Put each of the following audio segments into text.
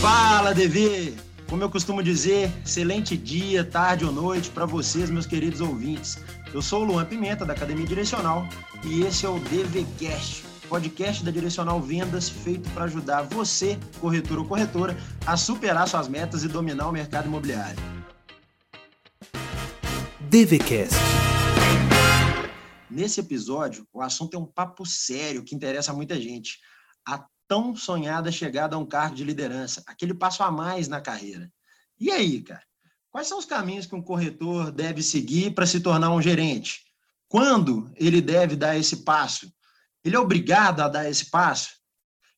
Fala, DV! Como eu costumo dizer, excelente dia, tarde ou noite para vocês, meus queridos ouvintes. Eu sou o Luan Pimenta, da Academia Direcional, e esse é o DVCast, podcast da Direcional Vendas feito para ajudar você, corretor ou corretora, a superar suas metas e dominar o mercado imobiliário. DVCast. Nesse episódio, o assunto é um papo sério que interessa a muita gente. A tão sonhada chegada a um cargo de liderança, aquele passo a mais na carreira. E aí, cara? Quais são os caminhos que um corretor deve seguir para se tornar um gerente? Quando ele deve dar esse passo? Ele é obrigado a dar esse passo?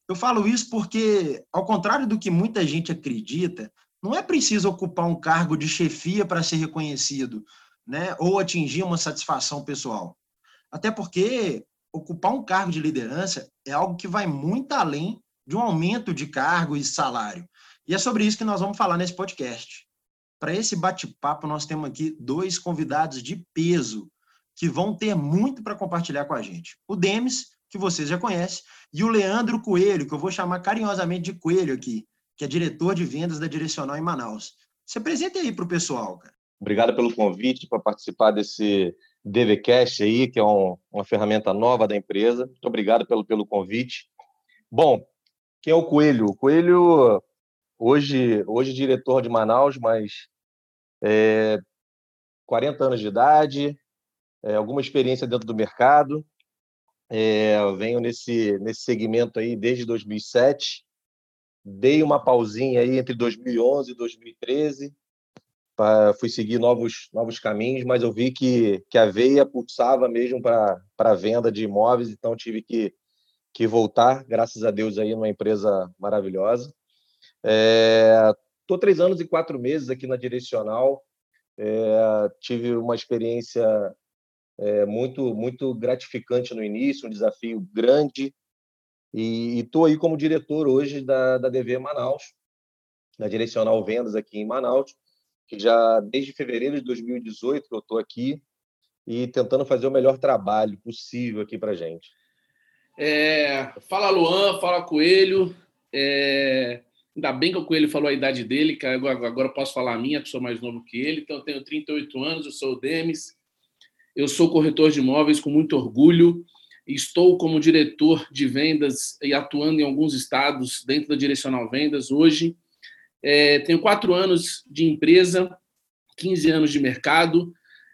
Eu falo isso porque, ao contrário do que muita gente acredita, não é preciso ocupar um cargo de chefia para ser reconhecido, né? Ou atingir uma satisfação pessoal. Até porque ocupar um cargo de liderança é algo que vai muito além de um aumento de cargo e salário. E é sobre isso que nós vamos falar nesse podcast. Para esse bate-papo, nós temos aqui dois convidados de peso que vão ter muito para compartilhar com a gente. O Demis, que vocês já conhecem, e o Leandro Coelho, que eu vou chamar carinhosamente de Coelho aqui, que é diretor de vendas da Direcional em Manaus. Se apresente aí para o pessoal, cara. Obrigado pelo convite para participar desse DVCast aí, que é um, uma ferramenta nova da empresa. Muito obrigado pelo, pelo convite. Bom, quem é o Coelho? O Coelho, hoje, hoje diretor de Manaus, mas é, 40 anos de idade, é, alguma experiência dentro do mercado. É, venho nesse, nesse segmento aí desde 2007. Dei uma pausinha aí entre 2011 e 2013 fui seguir novos, novos caminhos, mas eu vi que, que a veia pulsava mesmo para a venda de imóveis, então tive que, que voltar, graças a Deus, aí numa empresa maravilhosa. Estou é, três anos e quatro meses aqui na Direcional, é, tive uma experiência é, muito, muito gratificante no início, um desafio grande, e estou aí como diretor hoje da, da DV Manaus, da Direcional Vendas aqui em Manaus, que já desde fevereiro de 2018 que eu estou aqui e tentando fazer o melhor trabalho possível aqui para gente. É, fala Luan, fala Coelho. É, ainda bem que o Coelho falou a idade dele, que agora, eu posso falar a minha, que sou mais novo que ele. Então, eu tenho 38 anos, eu sou o Demis. Eu sou corretor de imóveis com muito orgulho. Estou como diretor de vendas e atuando em alguns estados dentro da Direcional Vendas hoje. É, tenho quatro anos de empresa, 15 anos de mercado.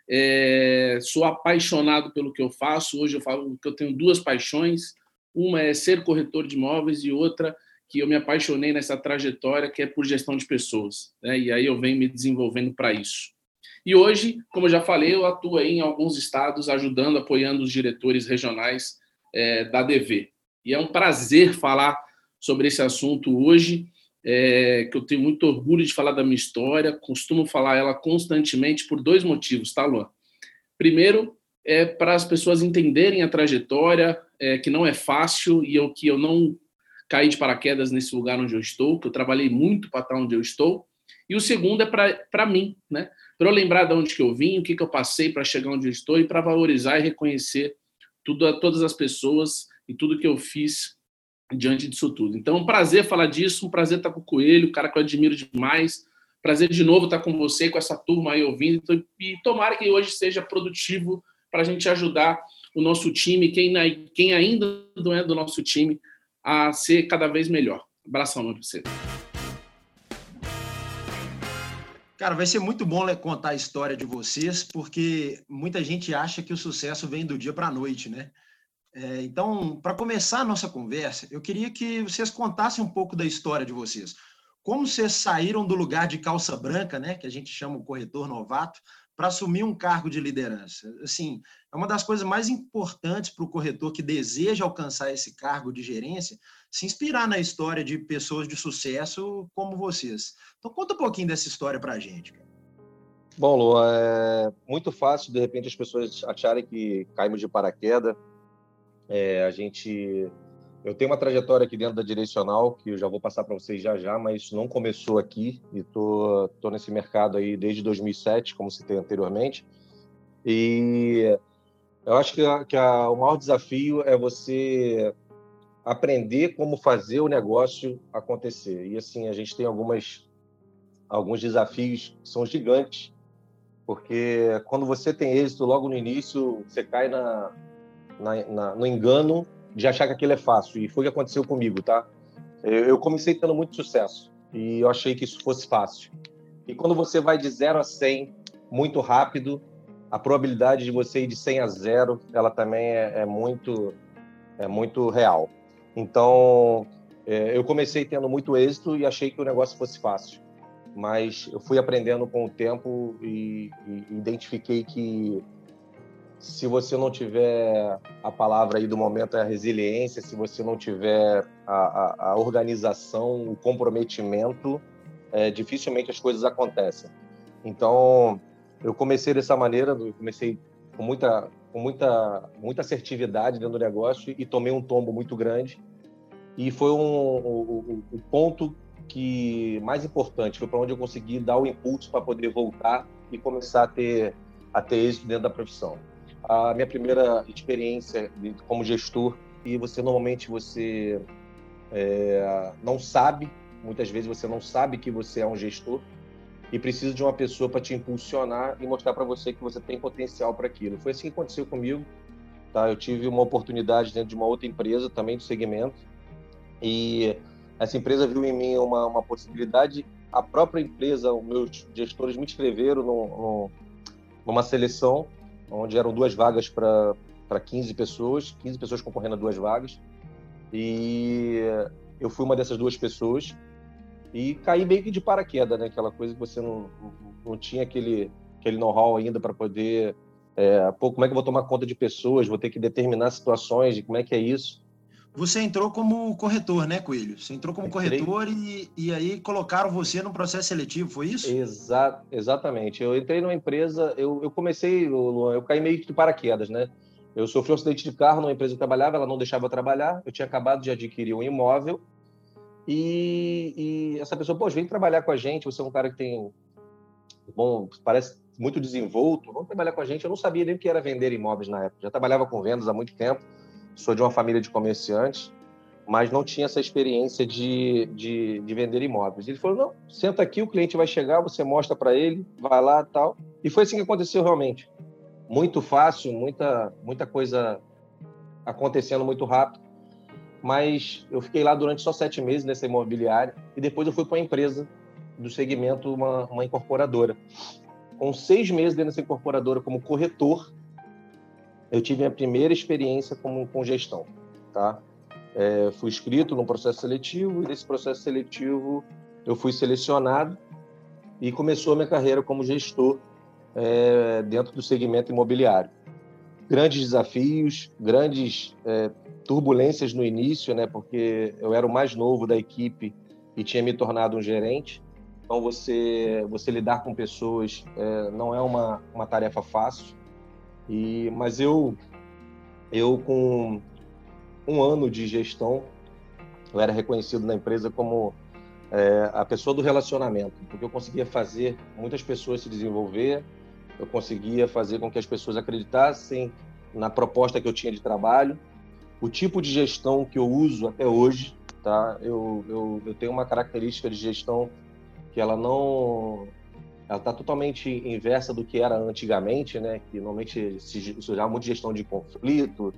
É, sou apaixonado pelo que eu faço. Hoje eu falo que eu tenho duas paixões. Uma é ser corretor de imóveis e outra que eu me apaixonei nessa trajetória, que é por gestão de pessoas. Né? E aí eu venho me desenvolvendo para isso. E hoje, como eu já falei, eu atuo em alguns estados ajudando, apoiando os diretores regionais é, da DV. E é um prazer falar sobre esse assunto hoje é, que eu tenho muito orgulho de falar da minha história, costumo falar ela constantemente por dois motivos, tá, Luan? Primeiro, é para as pessoas entenderem a trajetória, é, que não é fácil e eu, que eu não caí de paraquedas nesse lugar onde eu estou, que eu trabalhei muito para estar onde eu estou. E o segundo é para mim, né? Para eu lembrar de onde que eu vim, o que, que eu passei para chegar onde eu estou e para valorizar e reconhecer tudo, todas as pessoas e tudo que eu fiz diante disso tudo. Então, um prazer falar disso, um prazer estar com o Coelho, o cara que eu admiro demais. Prazer de novo estar com você, com essa turma aí ouvindo. Então, e tomara que hoje seja produtivo para a gente ajudar o nosso time, quem, quem ainda não é do nosso time, a ser cada vez melhor. Abração, meu parceiro. Cara, vai ser muito bom contar a história de vocês, porque muita gente acha que o sucesso vem do dia para a noite, né? É, então, para começar a nossa conversa, eu queria que vocês contassem um pouco da história de vocês. Como vocês saíram do lugar de calça branca, né, que a gente chama o corretor novato, para assumir um cargo de liderança? Assim, é uma das coisas mais importantes para o corretor que deseja alcançar esse cargo de gerência, se inspirar na história de pessoas de sucesso como vocês. Então, conta um pouquinho dessa história para a gente. Bom, Lu, é muito fácil, de repente, as pessoas acharem que caímos de paraquedas é, a gente, eu tenho uma trajetória aqui dentro da Direcional que eu já vou passar para vocês já já, mas não começou aqui e tô, tô nesse mercado aí desde 2007, como citei anteriormente. E eu acho que, a, que a, o maior desafio é você aprender como fazer o negócio acontecer. E assim, a gente tem algumas alguns desafios que são gigantes, porque quando você tem êxito logo no início, você cai na, na, na no engano de achar que aquilo é fácil. E foi o que aconteceu comigo, tá? Eu, eu comecei tendo muito sucesso e eu achei que isso fosse fácil. E quando você vai de 0 a 100 muito rápido, a probabilidade de você ir de 100 a 0, ela também é, é muito é muito real. Então, é, eu comecei tendo muito êxito e achei que o negócio fosse fácil. Mas eu fui aprendendo com o tempo e, e identifiquei que se você não tiver a palavra aí do momento é a resiliência, se você não tiver a, a, a organização, o comprometimento, é, dificilmente as coisas acontecem. Então, eu comecei dessa maneira, comecei com muita, com muita, muita assertividade dentro do negócio e tomei um tombo muito grande. E foi um, o, o ponto que mais importante, foi para onde eu consegui dar o impulso para poder voltar e começar a ter, a ter êxito dentro da profissão a minha primeira experiência como gestor e você normalmente você é, não sabe, muitas vezes você não sabe que você é um gestor e precisa de uma pessoa para te impulsionar e mostrar para você que você tem potencial para aquilo. Foi assim que aconteceu comigo. Tá? Eu tive uma oportunidade dentro de uma outra empresa também do segmento e essa empresa viu em mim uma, uma possibilidade. A própria empresa, os meus gestores me inscreveram no, no, numa seleção onde eram duas vagas para 15 pessoas, 15 pessoas concorrendo a duas vagas. E eu fui uma dessas duas pessoas e caí meio que de paraquedas, né? Aquela coisa que você não, não tinha aquele, aquele know-how ainda para poder. É, pô, como é que eu vou tomar conta de pessoas? Vou ter que determinar situações de como é que é isso. Você entrou como corretor, né, Coelho? Você entrou como Entrei... corretor e, e aí colocaram você no processo seletivo, foi isso? Exa exatamente. Eu entrei numa empresa, eu, eu comecei, Luan, eu caí meio que de paraquedas, né? Eu sofri um acidente de carro numa empresa que eu trabalhava, ela não deixava eu trabalhar, eu tinha acabado de adquirir um imóvel e, e essa pessoa, pô, vem trabalhar com a gente, você é um cara que tem, bom, parece muito desenvolto, vamos trabalhar com a gente. Eu não sabia nem o que era vender imóveis na época, já trabalhava com vendas há muito tempo sou de uma família de comerciantes, mas não tinha essa experiência de, de, de vender imóveis. Ele falou: não, senta aqui, o cliente vai chegar, você mostra para ele, vai lá tal. E foi assim que aconteceu realmente. Muito fácil, muita, muita coisa acontecendo muito rápido. Mas eu fiquei lá durante só sete meses nessa imobiliária e depois eu fui para uma empresa do segmento, uma, uma incorporadora. Com seis meses dentro dessa incorporadora como corretor, eu tive minha primeira experiência com, com gestão, tá? É, fui inscrito num processo seletivo e nesse processo seletivo eu fui selecionado e começou a minha carreira como gestor é, dentro do segmento imobiliário. Grandes desafios, grandes é, turbulências no início, né? Porque eu era o mais novo da equipe e tinha me tornado um gerente. Então você você lidar com pessoas é, não é uma, uma tarefa fácil. E, mas eu, eu com um ano de gestão, eu era reconhecido na empresa como é, a pessoa do relacionamento, porque eu conseguia fazer muitas pessoas se desenvolver, eu conseguia fazer com que as pessoas acreditassem na proposta que eu tinha de trabalho, o tipo de gestão que eu uso até hoje, tá? Eu, eu, eu tenho uma característica de gestão que ela não ela está totalmente inversa do que era antigamente, né? Que normalmente se usava muito gestão de conflito.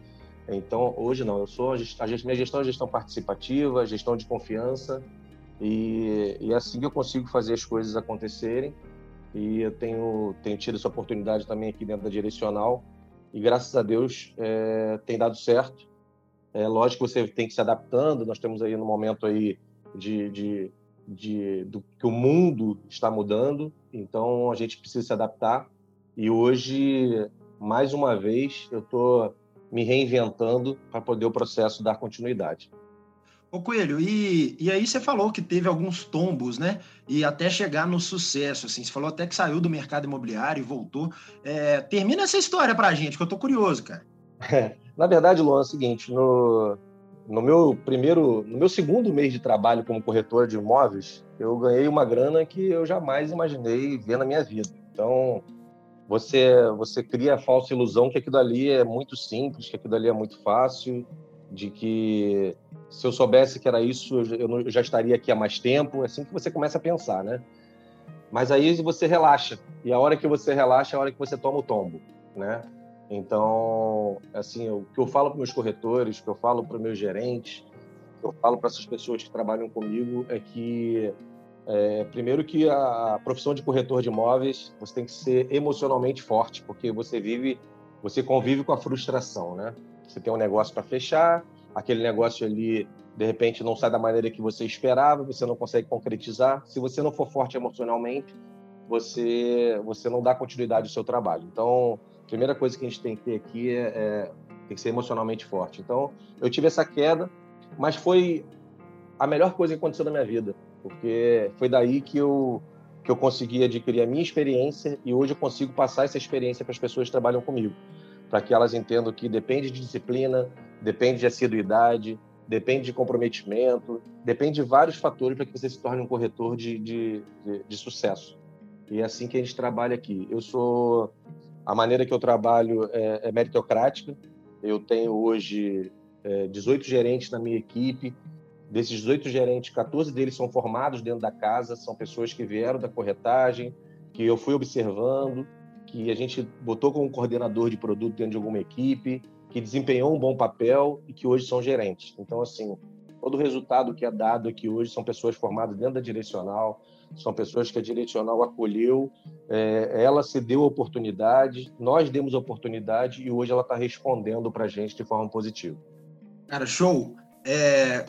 Então, hoje não. Eu sou a, a minha gestão é gestão participativa, gestão de confiança e, e é assim que eu consigo fazer as coisas acontecerem. E eu tenho tenho tido essa oportunidade também aqui dentro da direcional e graças a Deus é, tem dado certo. É lógico que você tem que se adaptando. Nós temos aí no momento aí de, de de, do que o mundo está mudando, então a gente precisa se adaptar. E hoje, mais uma vez, eu estou me reinventando para poder o processo dar continuidade. Ô Coelho, e, e aí você falou que teve alguns tombos, né? E até chegar no sucesso, assim. Você falou até que saiu do mercado imobiliário e voltou. É, termina essa história para a gente, que eu tô curioso, cara. Na verdade, Luan, é o seguinte, no, no meu primeiro, no meu segundo mês de trabalho como corretor de imóveis, eu ganhei uma grana que eu jamais imaginei ver na minha vida. Então, você você cria a falsa ilusão que aquilo ali é muito simples, que aquilo ali é muito fácil, de que se eu soubesse que era isso, eu, já estaria aqui há mais tempo. É assim que você começa a pensar, né? Mas aí você relaxa. E a hora que você relaxa é a hora que você toma o tombo, né? Então, assim, o que eu falo para meus corretores, o que eu falo para meus gerentes, o que eu falo para essas pessoas que trabalham comigo é que, é, primeiro, que a profissão de corretor de imóveis você tem que ser emocionalmente forte, porque você vive, você convive com a frustração, né? Você tem um negócio para fechar, aquele negócio ali de repente não sai da maneira que você esperava, você não consegue concretizar. Se você não for forte emocionalmente, você você não dá continuidade ao seu trabalho. Então, a primeira coisa que a gente tem que ter aqui é, é tem que ser emocionalmente forte. Então, eu tive essa queda, mas foi a melhor coisa que aconteceu na minha vida, porque foi daí que eu que eu consegui adquirir a minha experiência e hoje eu consigo passar essa experiência para as pessoas que trabalham comigo, para que elas entendam que depende de disciplina, depende de assiduidade, depende de comprometimento, depende de vários fatores para que você se torne um corretor de, de, de, de, sucesso. E é assim que a gente trabalha aqui. Eu sou a maneira que eu trabalho é, é meritocrática. Eu tenho hoje é, 18 gerentes na minha equipe. Desses 18 gerentes, 14 deles são formados dentro da casa, são pessoas que vieram da corretagem, que eu fui observando, que a gente botou como coordenador de produto dentro de alguma equipe, que desempenhou um bom papel e que hoje são gerentes. Então, assim, todo o resultado que é dado aqui hoje são pessoas formadas dentro da direcional, são pessoas que a direcional acolheu, é, ela se deu oportunidade, nós demos oportunidade e hoje ela está respondendo para a gente de forma positiva. Cara, show. É,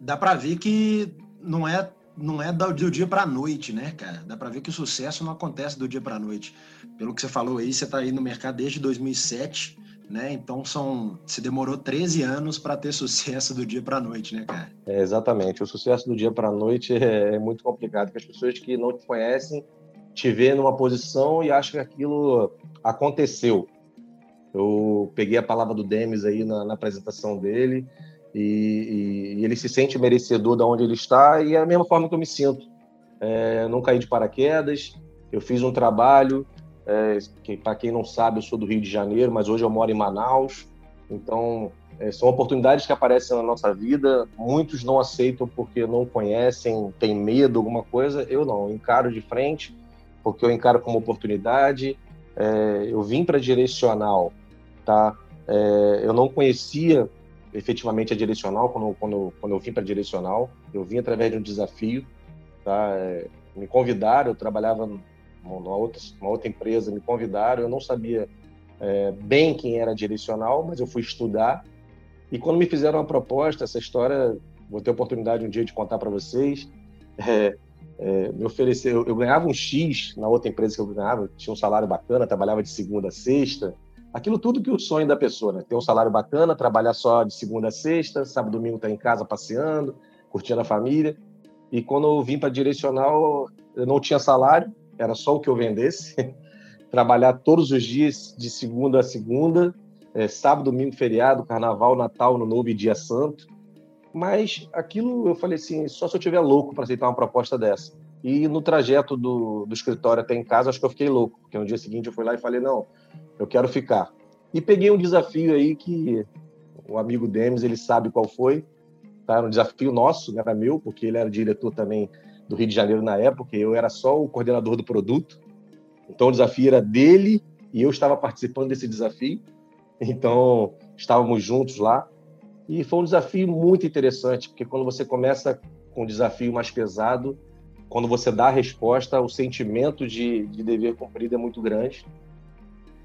dá para ver que não é não é do dia para a noite, né, cara? Dá para ver que o sucesso não acontece do dia para a noite. Pelo que você falou aí, você está aí no mercado desde 2007 né? Então são, se demorou 13 anos para ter sucesso do dia para a noite, né, cara? É, exatamente. O sucesso do dia para a noite é, é, muito complicado, porque as pessoas que não te conhecem te vê numa posição e acham que aquilo aconteceu. Eu peguei a palavra do Demis aí na, na apresentação dele e, e, e, ele se sente merecedor de onde ele está e é a mesma forma que eu me sinto. É, não caí de paraquedas, eu fiz um trabalho, é, que, Para quem não sabe, eu sou do Rio de Janeiro, mas hoje eu moro em Manaus. Então, é, são oportunidades que aparecem na nossa vida. Muitos não aceitam porque não conhecem, têm medo, alguma coisa. Eu não, eu encaro de frente, porque eu encaro como oportunidade. É, eu vim para direcional, tá? É, eu não conhecia efetivamente a direcional quando, quando, quando eu vim para direcional. Eu vim através de um desafio, tá? É, me convidaram, eu trabalhava outra, uma outra empresa me convidaram, eu não sabia é, bem quem era direcional, mas eu fui estudar. E quando me fizeram uma proposta, essa história, vou ter a oportunidade um dia de contar para vocês, é, é, me ofereceu, eu ganhava um X na outra empresa que eu ganhava, tinha um salário bacana, trabalhava de segunda a sexta, aquilo tudo que o sonho da pessoa, né? Ter um salário bacana, trabalhar só de segunda a sexta, sábado domingo tá em casa passeando, curtindo a família. E quando eu vim para direcional, eu não tinha salário, era só o que eu vendesse. Trabalhar todos os dias, de segunda a segunda, é, sábado, domingo, feriado, carnaval, Natal, no Novo e Dia Santo. Mas aquilo eu falei assim: só se eu tiver louco para aceitar uma proposta dessa. E no trajeto do, do escritório até em casa, acho que eu fiquei louco, porque no dia seguinte eu fui lá e falei: não, eu quero ficar. E peguei um desafio aí que o amigo Demis, ele sabe qual foi. Tá? Era um desafio nosso, não era meu, porque ele era diretor também do Rio de Janeiro na época, eu era só o coordenador do produto. Então o desafio era dele e eu estava participando desse desafio. Então estávamos juntos lá e foi um desafio muito interessante, porque quando você começa com um desafio mais pesado, quando você dá a resposta, o sentimento de, de dever cumprido é muito grande.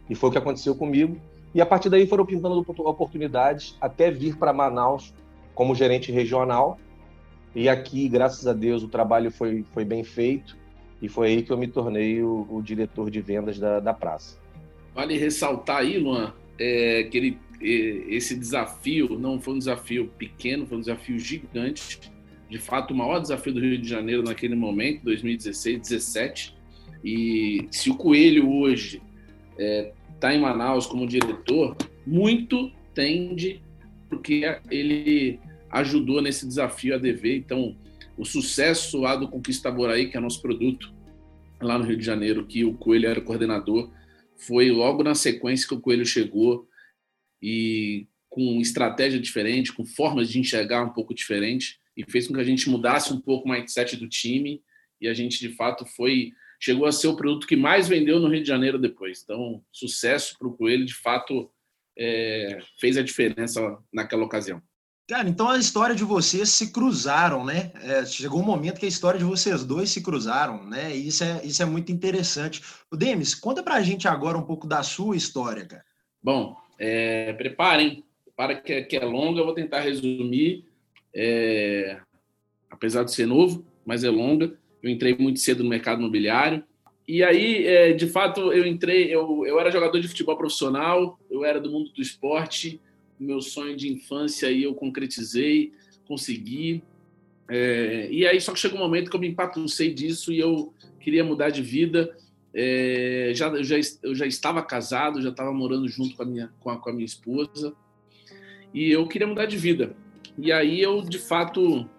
E foi o que aconteceu comigo. E a partir daí foram pintando oportunidades até vir para Manaus como gerente regional e aqui, graças a Deus, o trabalho foi, foi bem feito e foi aí que eu me tornei o, o diretor de vendas da, da praça. Vale ressaltar aí, Luan, é, que ele, esse desafio não foi um desafio pequeno, foi um desafio gigante. De fato, o maior desafio do Rio de Janeiro naquele momento, 2016, 2017. E se o Coelho hoje está é, tá em Manaus como diretor, muito tende porque ele ajudou nesse desafio a dever. Então, o sucesso lá do Conquista Boraí, que é nosso produto lá no Rio de Janeiro, que o Coelho era coordenador, foi logo na sequência que o Coelho chegou e com estratégia diferente, com formas de enxergar um pouco diferente e fez com que a gente mudasse um pouco o mindset do time e a gente de fato foi chegou a ser o produto que mais vendeu no Rio de Janeiro depois. Então, sucesso para o Coelho, de fato, é, fez a diferença naquela ocasião. Cara, então a história de vocês se cruzaram, né? É, chegou um momento que a história de vocês dois se cruzaram, né? E isso é, isso é muito interessante. O Demis, conta pra gente agora um pouco da sua história, cara. Bom, é, preparem, para que, que, é longa, eu vou tentar resumir. É, apesar de ser novo, mas é longa. Eu entrei muito cedo no mercado imobiliário. E aí, é, de fato, eu entrei. Eu, eu era jogador de futebol profissional, eu era do mundo do esporte meu sonho de infância aí eu concretizei, consegui. É, e aí só que chegou um momento que eu me empatucei disso e eu queria mudar de vida. É, já, eu, já, eu já estava casado, já estava morando junto com a, minha, com a, com a minha esposa e eu queria mudar de vida. E aí eu, de fato,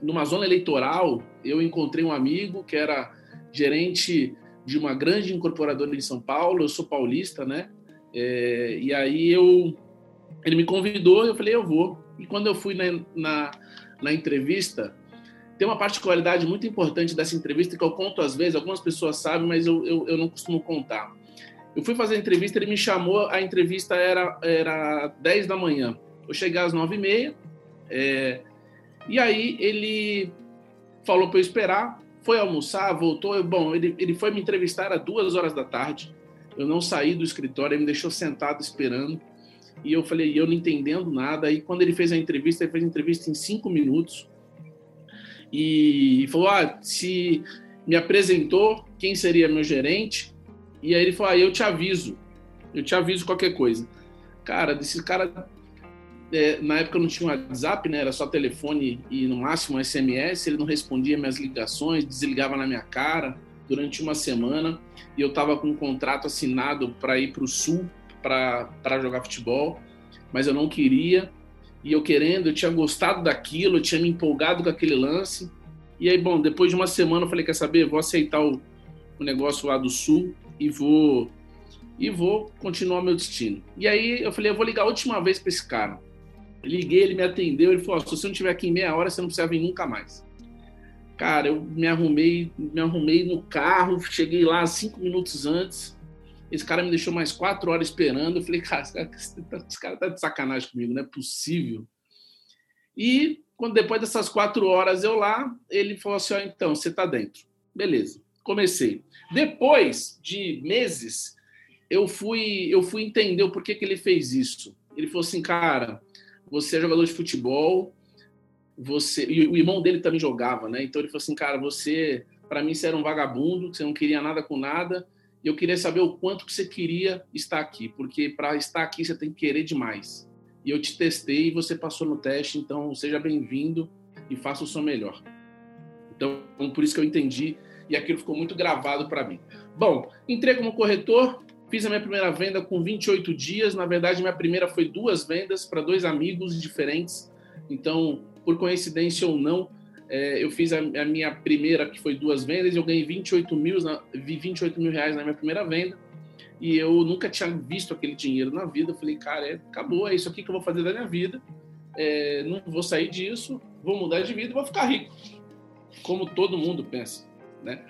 numa zona eleitoral, eu encontrei um amigo que era gerente de uma grande incorporadora em São Paulo. Eu sou paulista, né? É, e aí eu ele me convidou, eu falei, eu vou. E quando eu fui na, na, na entrevista, tem uma particularidade muito importante dessa entrevista que eu conto às vezes, algumas pessoas sabem, mas eu, eu, eu não costumo contar. Eu fui fazer a entrevista, ele me chamou, a entrevista era, era 10 da manhã. Eu cheguei às 9 e meia, é, e aí ele falou para eu esperar, foi almoçar, voltou. Eu, bom, ele, ele foi me entrevistar às duas horas da tarde. Eu não saí do escritório, ele me deixou sentado esperando. E eu falei, eu não entendendo nada. Aí quando ele fez a entrevista, ele fez a entrevista em cinco minutos. E falou, ah, se me apresentou quem seria meu gerente. E aí ele falou, ah, eu te aviso. Eu te aviso qualquer coisa. Cara, desse cara... É, na época eu não tinha WhatsApp, né? Era só telefone e no máximo SMS. Ele não respondia minhas ligações, desligava na minha cara durante uma semana. E eu estava com um contrato assinado para ir para o Sul para jogar futebol, mas eu não queria. E eu querendo, eu tinha gostado daquilo, eu tinha me empolgado com aquele lance. E aí, bom, depois de uma semana eu falei, quer saber, vou aceitar o, o negócio lá do Sul e vou e vou continuar meu destino. E aí eu falei, eu vou ligar a última vez para esse cara. liguei, ele me atendeu, ele falou, se você não estiver aqui em meia hora, você não precisa vir nunca mais. Cara, eu me arrumei, me arrumei no carro, cheguei lá cinco minutos antes, esse cara me deixou mais quatro horas esperando. Eu falei, cara, esse cara tá de sacanagem comigo, não é possível. E quando depois dessas quatro horas eu lá, ele falou assim: ó, então, você tá dentro. Beleza, comecei. Depois de meses, eu fui, eu fui entender o porquê que ele fez isso. Ele falou assim, cara, você é jogador de futebol, você e o irmão dele também jogava, né? Então ele falou assim, cara, você, para mim, você era um vagabundo, você não queria nada com nada eu queria saber o quanto que você queria estar aqui, porque para estar aqui você tem que querer demais. E eu te testei e você passou no teste, então seja bem-vindo e faça o seu melhor. Então, por isso que eu entendi e aquilo ficou muito gravado para mim. Bom, entrei como corretor, fiz a minha primeira venda com 28 dias. Na verdade, minha primeira foi duas vendas para dois amigos diferentes. Então, por coincidência ou não, é, eu fiz a, a, minha primeira, que foi duas vendas, eu ganhei 28 mil, na, 28 mil reais na minha primeira venda, e eu nunca tinha visto aquele dinheiro na vida. Eu falei, cara, é, acabou, é isso aqui que eu vou fazer da minha vida. É, não vou sair disso, vou mudar de vida e vou ficar rico. Como todo mundo pensa, né?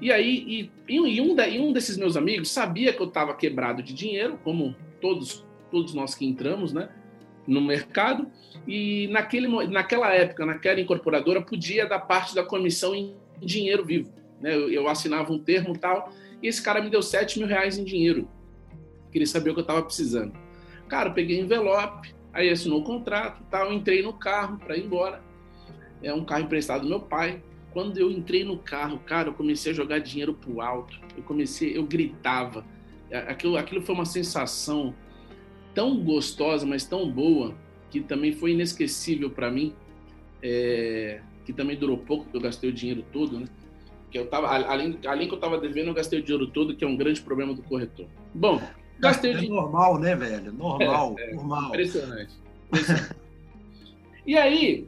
E aí, e, e, um, e um desses meus amigos sabia que eu estava quebrado de dinheiro, como todos, todos nós que entramos, né? No mercado e naquele, naquela época, naquela incorporadora, podia dar parte da comissão em dinheiro vivo. Né? Eu, eu assinava um termo tal e esse cara me deu 7 mil reais em dinheiro. Queria saber o que eu estava precisando. Cara, eu peguei envelope, aí assinou o contrato tal, entrei no carro para ir embora. É um carro emprestado do meu pai. Quando eu entrei no carro, cara, eu comecei a jogar dinheiro pro alto. Eu comecei, eu gritava. Aquilo, aquilo foi uma sensação tão gostosa, mas tão boa, que também foi inesquecível para mim, é, que também durou pouco, porque eu gastei o dinheiro todo, né? Que eu tava, além, além que eu estava devendo, eu gastei o dinheiro todo, que é um grande problema do corretor. Bom, gastei é o dinheiro. normal, né, velho? Normal, é, é, normal. Impressionante. impressionante. e aí,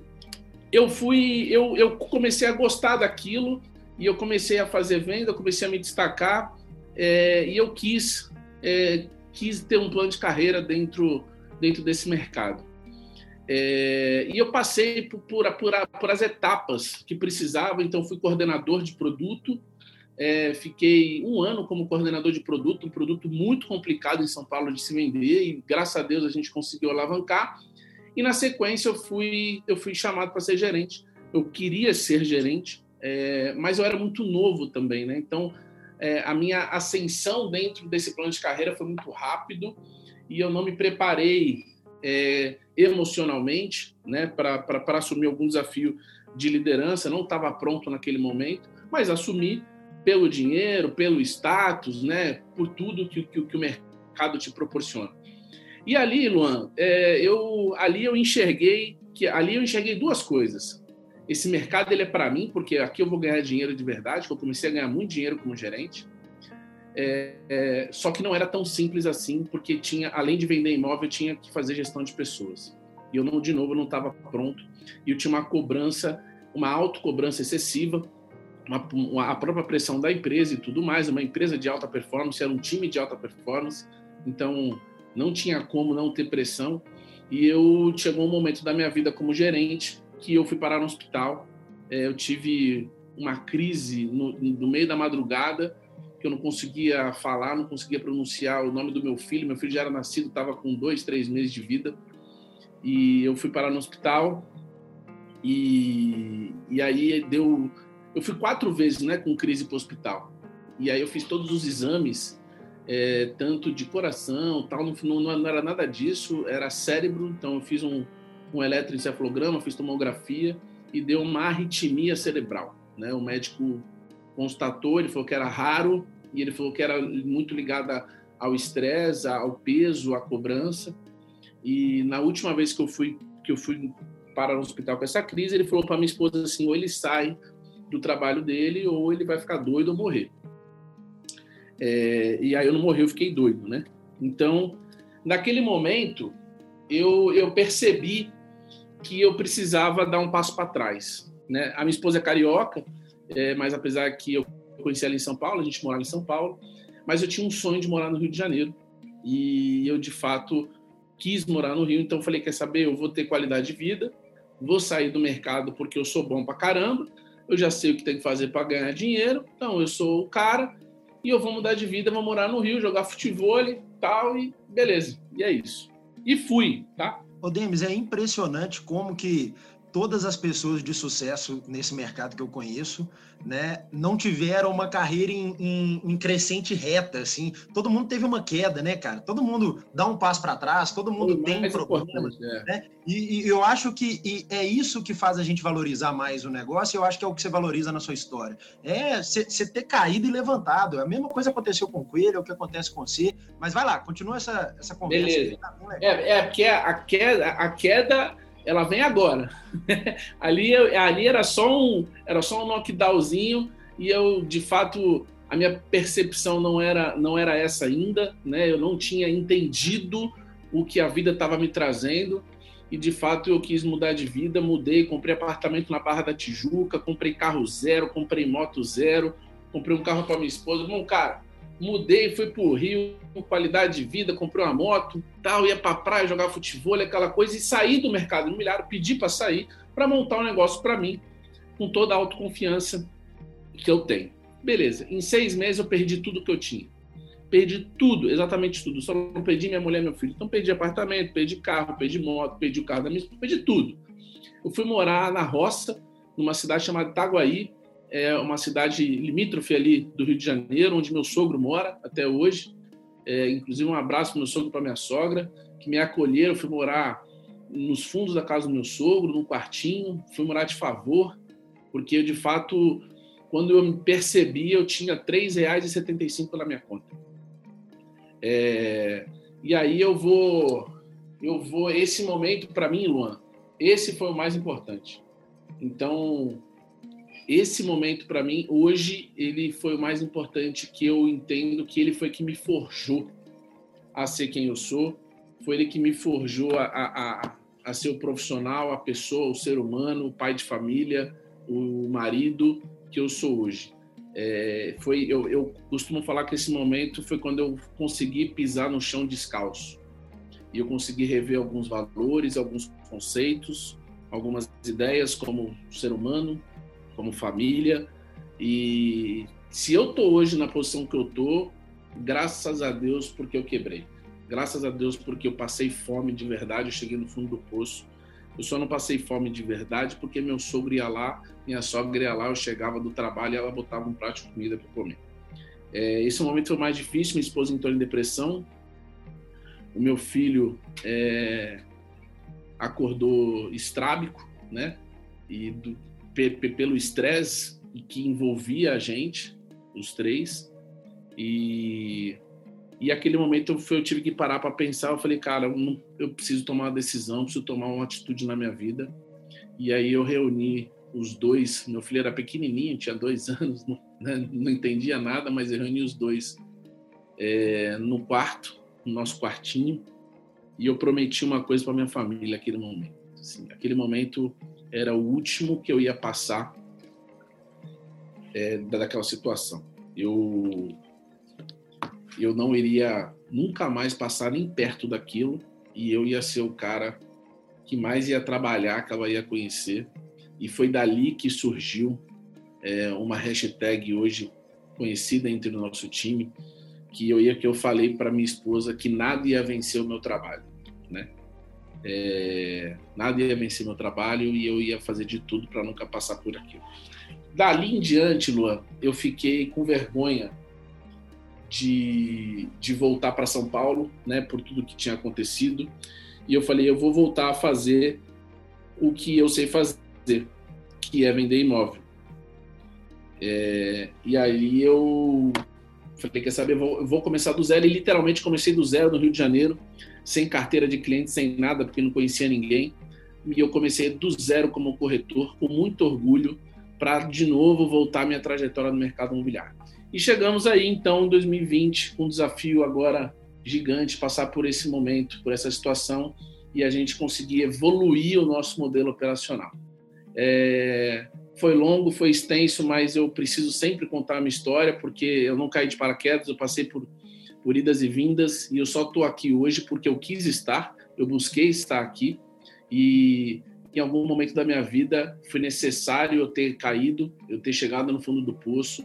eu fui, eu, eu comecei a gostar daquilo, e eu comecei a fazer venda, comecei a me destacar, é, e eu quis é, quis ter um plano de carreira dentro dentro desse mercado. É, e eu passei por, por, por, por, as etapas que precisava, então fui coordenador de produto, é, fiquei um ano como coordenador de produto, um produto muito complicado em São Paulo de se vender, e graças a Deus a gente conseguiu alavancar. E na sequência eu fui, eu fui chamado para ser gerente. Eu queria ser gerente, é, mas eu era muito novo também, né? Então é, a minha ascensão dentro desse plano de carreira foi muito rápido e eu não me preparei é, emocionalmente né, para assumir algum desafio de liderança, não estava pronto naquele momento, mas assumi pelo dinheiro, pelo status, né, por tudo que, que, que o mercado te proporciona. E ali, Luan, é, eu, ali eu enxerguei que ali eu enxerguei duas coisas. Esse mercado ele é para mim, porque aqui eu vou ganhar dinheiro de verdade, que eu comecei a ganhar muito dinheiro como gerente. É, é, só que não era tão simples assim, porque tinha, além de vender imóvel, eu tinha que fazer gestão de pessoas. E eu não, de novo, não estava pronto. E eu tinha uma cobrança, uma autocobrança excessiva, uma, uma, a própria pressão da empresa e tudo mais. Uma empresa de alta performance era um time de alta performance, então não tinha como não ter pressão. E eu chegou um momento da minha vida como gerente que eu fui parar no hospital. É, eu tive uma crise no, no, meio da madrugada, que eu não conseguia falar, não conseguia pronunciar o nome do meu filho. Meu filho já era nascido, estava com dois, três meses de vida. E eu fui parar no hospital. E, e aí deu. Eu fui quatro vezes né, com crise para o hospital. E aí eu fiz todos os exames, é, tanto de coração, tal, não, não, não era nada disso, era cérebro. Então eu fiz um, um eletroencefalograma, fiz tomografia e deu uma arritmia cerebral. Né? O médico constatou, ele falou que era raro e ele falou que era muito ligada ao estresse, ao peso, à cobrança. E na última vez que eu fui que eu fui para o hospital com essa crise, ele falou para minha esposa assim: ou ele sai do trabalho dele, ou ele vai ficar doido ou morrer. É, e aí eu não morri, eu fiquei doido, né? Então, naquele momento, eu, eu percebi que eu precisava dar um passo para trás. Né? A minha esposa é carioca, é, mas apesar que eu conheci ela em São Paulo, a gente morava em São Paulo, mas eu tinha um sonho de morar no Rio de Janeiro. E eu, de fato, quis morar no Rio, então falei, quer saber, eu vou ter qualidade de vida, vou sair do mercado porque eu sou bom para caramba, eu já sei o que tem que fazer para ganhar dinheiro, então eu sou o cara, e eu vou mudar de vida, vou morar no Rio, jogar futebol e tal, e beleza. E é isso. E fui, tá? Ô, Demis, é impressionante como que todas as pessoas de sucesso nesse mercado que eu conheço, né, não tiveram uma carreira em, em, em, crescente reta, assim. Todo mundo teve uma queda, né, cara? Todo mundo dá um passo para trás, todo mundo tem problemas, é. né? E, e, eu acho que é isso que faz a gente valorizar mais o negócio. Eu acho que é o que você valoriza na sua história. É você ter caído e levantado. A mesma coisa aconteceu com o Coelho, é o que acontece com você. Mas vai lá, continua essa, essa conversa. Beleza. Tá é, é porque a queda, a queda ela vem agora. ali, ali era só um era só um knockdownzinho e eu de fato a minha percepção não era não era essa ainda, né? Eu não tinha entendido o que a vida estava me trazendo e de fato eu quis mudar de vida, mudei, comprei apartamento na Barra da Tijuca, comprei carro zero, comprei moto zero, comprei um carro para minha esposa. Bom, cara, mudei, fui pro Rio, qualidade de vida, comprei uma moto, tal, ia pra praia jogar futebol, aquela coisa, e saí do mercado imobiliário, pedi para sair, para montar um negócio para mim, com toda a autoconfiança que eu tenho. Beleza, em seis meses eu perdi tudo que eu tinha. Perdi tudo, exatamente tudo. Só não perdi minha mulher e meu filho. Então perdi apartamento, perdi carro, perdi moto, perdi o carro da minha perdi tudo. Eu fui morar na roça, numa cidade chamada Itaguaí, é uma cidade limítrofe ali do Rio de Janeiro, onde meu sogro mora até hoje. É, inclusive, um abraço para meu sogro e para minha sogra, que me acolheram. Eu fui morar nos fundos da casa do meu sogro, num quartinho, fui morar de favor, porque de fato, quando eu me percebi, eu tinha R$ 3,75 na minha conta. É, e aí eu vou, eu vou, esse momento para mim, Luan, esse foi o mais importante. Então, esse momento para mim hoje ele foi o mais importante que eu entendo que ele foi que me forjou a ser quem eu sou foi ele que me forjou a, a, a ser o profissional a pessoa o ser humano o pai de família o marido que eu sou hoje. É, foi eu, eu costumo falar que esse momento foi quando eu consegui pisar no chão descalço. E eu consegui rever alguns valores, alguns conceitos, algumas ideias como ser humano, como família. E se eu tô hoje na posição que eu tô, graças a Deus porque eu quebrei. Graças a Deus porque eu passei fome de verdade, eu cheguei no fundo do poço. Eu só não passei fome de verdade porque meu sogro ia lá, minha sogra ia lá, eu chegava do trabalho e ela botava um prato de comida para comer. É, esse momento foi mais difícil, minha esposa entrou em depressão, o meu filho é, acordou estrábico, né? E do, pelo estresse que envolvia a gente, os três, e e aquele momento eu, eu tive que parar para pensar. Eu falei, cara, eu, não, eu, preciso tomar uma decisão, preciso tomar uma atitude na minha vida. E aí eu reuni os dois. Meu filho era pequenininho, tinha dois anos, não, né, não entendia nada, mas eu reuni os dois é, no quarto, no nosso quartinho. E eu prometi uma coisa para minha família naquele momento. Assim, aquele momento era o último que eu ia passar é, daquela situação. Eu eu não iria nunca mais passar nem perto daquilo e eu ia ser o cara que mais ia trabalhar, que ela ia conhecer. E foi dali que surgiu é, uma hashtag hoje conhecida entre o nosso time, que eu ia que eu falei para minha esposa que nada ia vencer o meu trabalho, né? É, nada ia vencer meu trabalho e eu ia fazer de tudo para nunca passar por aquilo. Dali em diante, Luan, eu fiquei com vergonha de, de voltar para São Paulo, né, por tudo que tinha acontecido. E eu falei, eu vou voltar a fazer o que eu sei fazer, que é vender imóvel. É, e aí eu falei, quer saber, eu vou, eu vou, começar do zero. E literalmente comecei do zero no Rio de Janeiro, sem carteira de cliente, sem nada, porque não conhecia ninguém. E eu comecei do zero como corretor, com muito orgulho, para de novo voltar minha trajetória no mercado imobiliário. E chegamos aí, então, em 2020, com um desafio agora gigante, passar por esse momento, por essa situação, e a gente conseguir evoluir o nosso modelo operacional. É, foi longo, foi extenso, mas eu preciso sempre contar a minha história, porque eu não caí de paraquedas, eu passei por, por idas e vindas, e eu só estou aqui hoje porque eu quis estar, eu busquei estar aqui, e em algum momento da minha vida foi necessário eu ter caído, eu ter chegado no fundo do poço,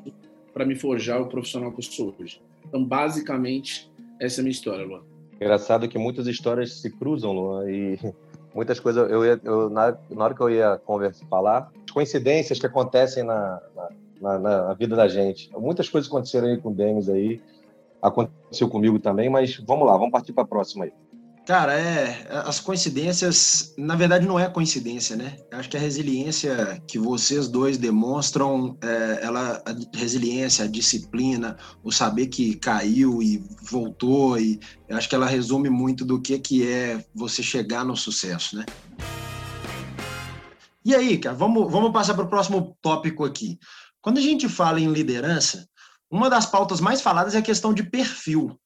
para me forjar o profissional que eu sou hoje. Então, basicamente, essa é a minha história, Luan. Engraçado que muitas histórias se cruzam, Luan, e muitas coisas, eu, ia, eu na, na, hora que eu ia conversar, falar, coincidências que acontecem na, na, na, vida da gente. Muitas coisas aconteceram aí com o Denis aí, aconteceu comigo também, mas vamos lá, vamos partir para a próxima aí. Cara, é, as coincidências, na verdade, não é coincidência, né? Acho que a resiliência que vocês dois demonstram, é, ela, a resiliência, a disciplina, o saber que caiu e voltou, e acho que ela resume muito do que, que é você chegar no sucesso, né? E aí, cara, vamos, vamos passar para o próximo tópico aqui. Quando a gente fala em liderança, uma das pautas mais faladas é a questão de perfil.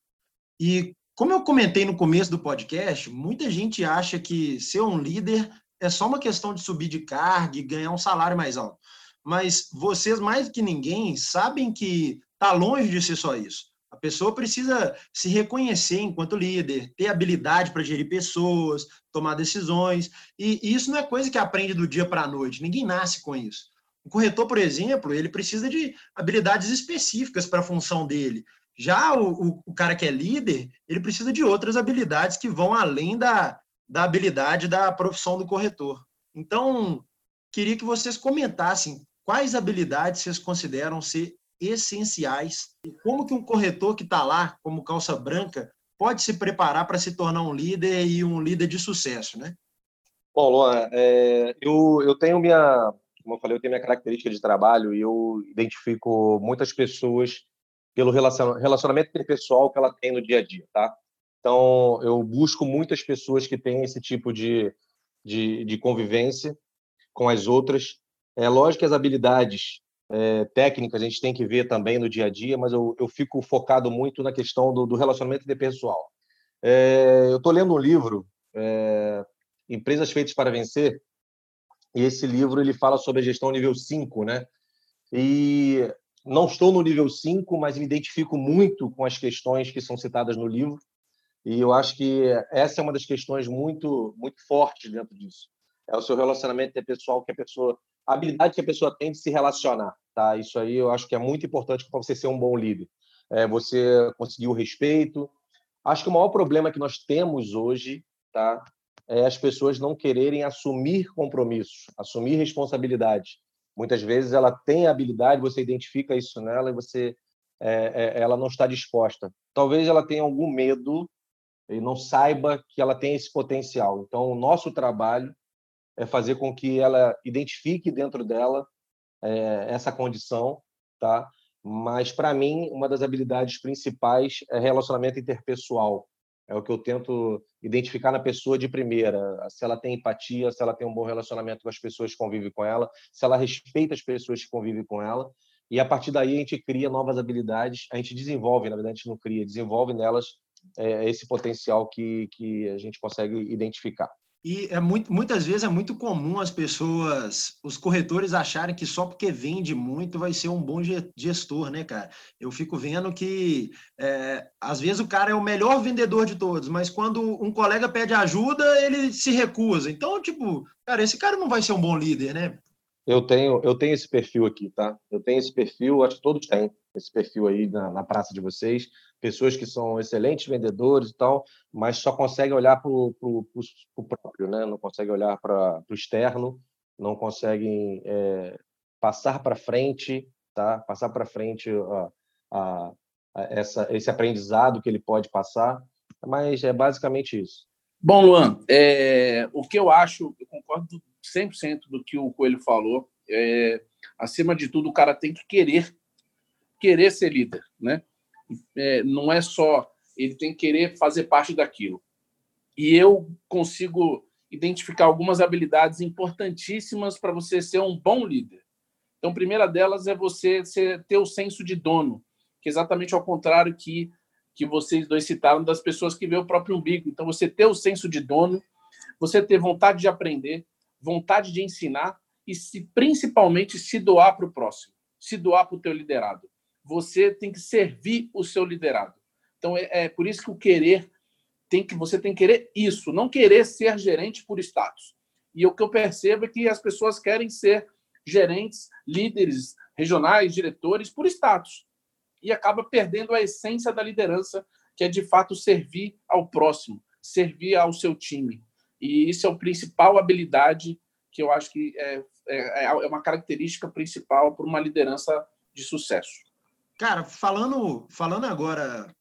E como eu comentei no começo do podcast, muita gente acha que ser um líder é só uma questão de subir de carga e ganhar um salário mais alto. Mas vocês, mais que ninguém, sabem que está longe de ser só isso. A pessoa precisa se reconhecer enquanto líder, ter habilidade para gerir pessoas, tomar decisões. E, isso não é coisa que aprende do dia para a noite. Ninguém nasce com isso. O corretor, por exemplo, ele precisa de habilidades específicas para a função dele. Já o, o, cara que é líder, ele precisa de outras habilidades que vão além da, da habilidade da profissão do corretor. Então, queria que vocês comentassem quais habilidades vocês consideram ser essenciais e como que um corretor que está lá, como calça branca, pode se preparar para se tornar um líder e um líder de sucesso, né? Bom, Luan, é, eu, eu tenho minha, como eu falei, eu tenho minha característica de trabalho e eu identifico muitas pessoas pelo relacionamento pessoal que ela tem no dia a dia, tá? Então, eu busco muitas pessoas que têm esse tipo de, de, de convivência com as outras. É lógico que as habilidades é, técnicas a gente tem que ver também no dia a dia, mas eu, eu fico focado muito na questão do, do relacionamento interpessoal. É, eu estou lendo um livro, é, Empresas Feitas para Vencer, e esse livro ele fala sobre a gestão nível 5, né? E não estou no nível 5, mas me identifico muito com as questões que são citadas no livro. E eu acho que essa é uma das questões muito, muito fortes dentro disso. É o seu relacionamento interpessoal que a pessoa, a habilidade que a pessoa tem de se relacionar, tá? Isso aí eu acho que é muito importante para você ser um bom líder. É você conseguir o respeito. Acho que o maior problema que nós temos hoje, tá? É as pessoas não quererem assumir compromissos, assumir responsabilidade. Muitas vezes ela tem a habilidade, você identifica isso nela e você é, é, ela não está disposta. Talvez ela tenha algum medo e não saiba que ela tem esse potencial. Então, o nosso trabalho é fazer com que ela identifique dentro dela é, essa condição, tá? Mas para mim, uma das habilidades principais é relacionamento interpessoal. É o que eu tento identificar na pessoa de primeira, se ela tem empatia, se ela tem um bom relacionamento com as pessoas que convivem com ela, se ela respeita as pessoas que convivem com ela. E a partir daí a gente cria novas habilidades, a gente desenvolve, na verdade a gente não cria, desenvolve nelas é, esse potencial que, que a gente consegue identificar. E é muito, muitas vezes é muito comum as pessoas, os corretores acharem que só porque vende muito vai ser um bom gestor, né, cara? Eu fico vendo que é, às vezes o cara é o melhor vendedor de todos, mas quando um colega pede ajuda, ele se recusa. Então, tipo, cara, esse cara não vai ser um bom líder, né? Eu tenho, eu tenho esse perfil aqui, tá? Eu tenho esse perfil, acho que todos têm esse perfil aí na, na praça de vocês. Pessoas que são excelentes vendedores e tal, mas só conseguem olhar para o próprio, né? Não conseguem olhar para o externo, não conseguem é, passar para frente, tá? Passar para frente a, a, a essa, esse aprendizado que ele pode passar. Mas é basicamente isso. Bom, Luan, é, o que eu acho, eu concordo 100% do que o Coelho falou. É, acima de tudo, o cara tem que querer querer ser líder, né? É, não é só ele tem que querer fazer parte daquilo. E eu consigo identificar algumas habilidades importantíssimas para você ser um bom líder. Então, a primeira delas é você ter o senso de dono, que é exatamente ao contrário que que vocês dois citaram das pessoas que vê o próprio umbigo. Então, você ter o senso de dono, você ter vontade de aprender, vontade de ensinar e se principalmente se doar para o próximo, se doar para o teu liderado. Você tem que servir o seu liderado. Então é, é, por isso que o querer tem que você tem que querer isso, não querer ser gerente por status. E o que eu percebo é que as pessoas querem ser gerentes, líderes regionais, diretores por status e acaba perdendo a essência da liderança, que é de fato servir ao próximo, servir ao seu time. E isso é a principal habilidade que eu acho que é, é, é uma característica principal para uma liderança de sucesso. Cara, falando, falando agora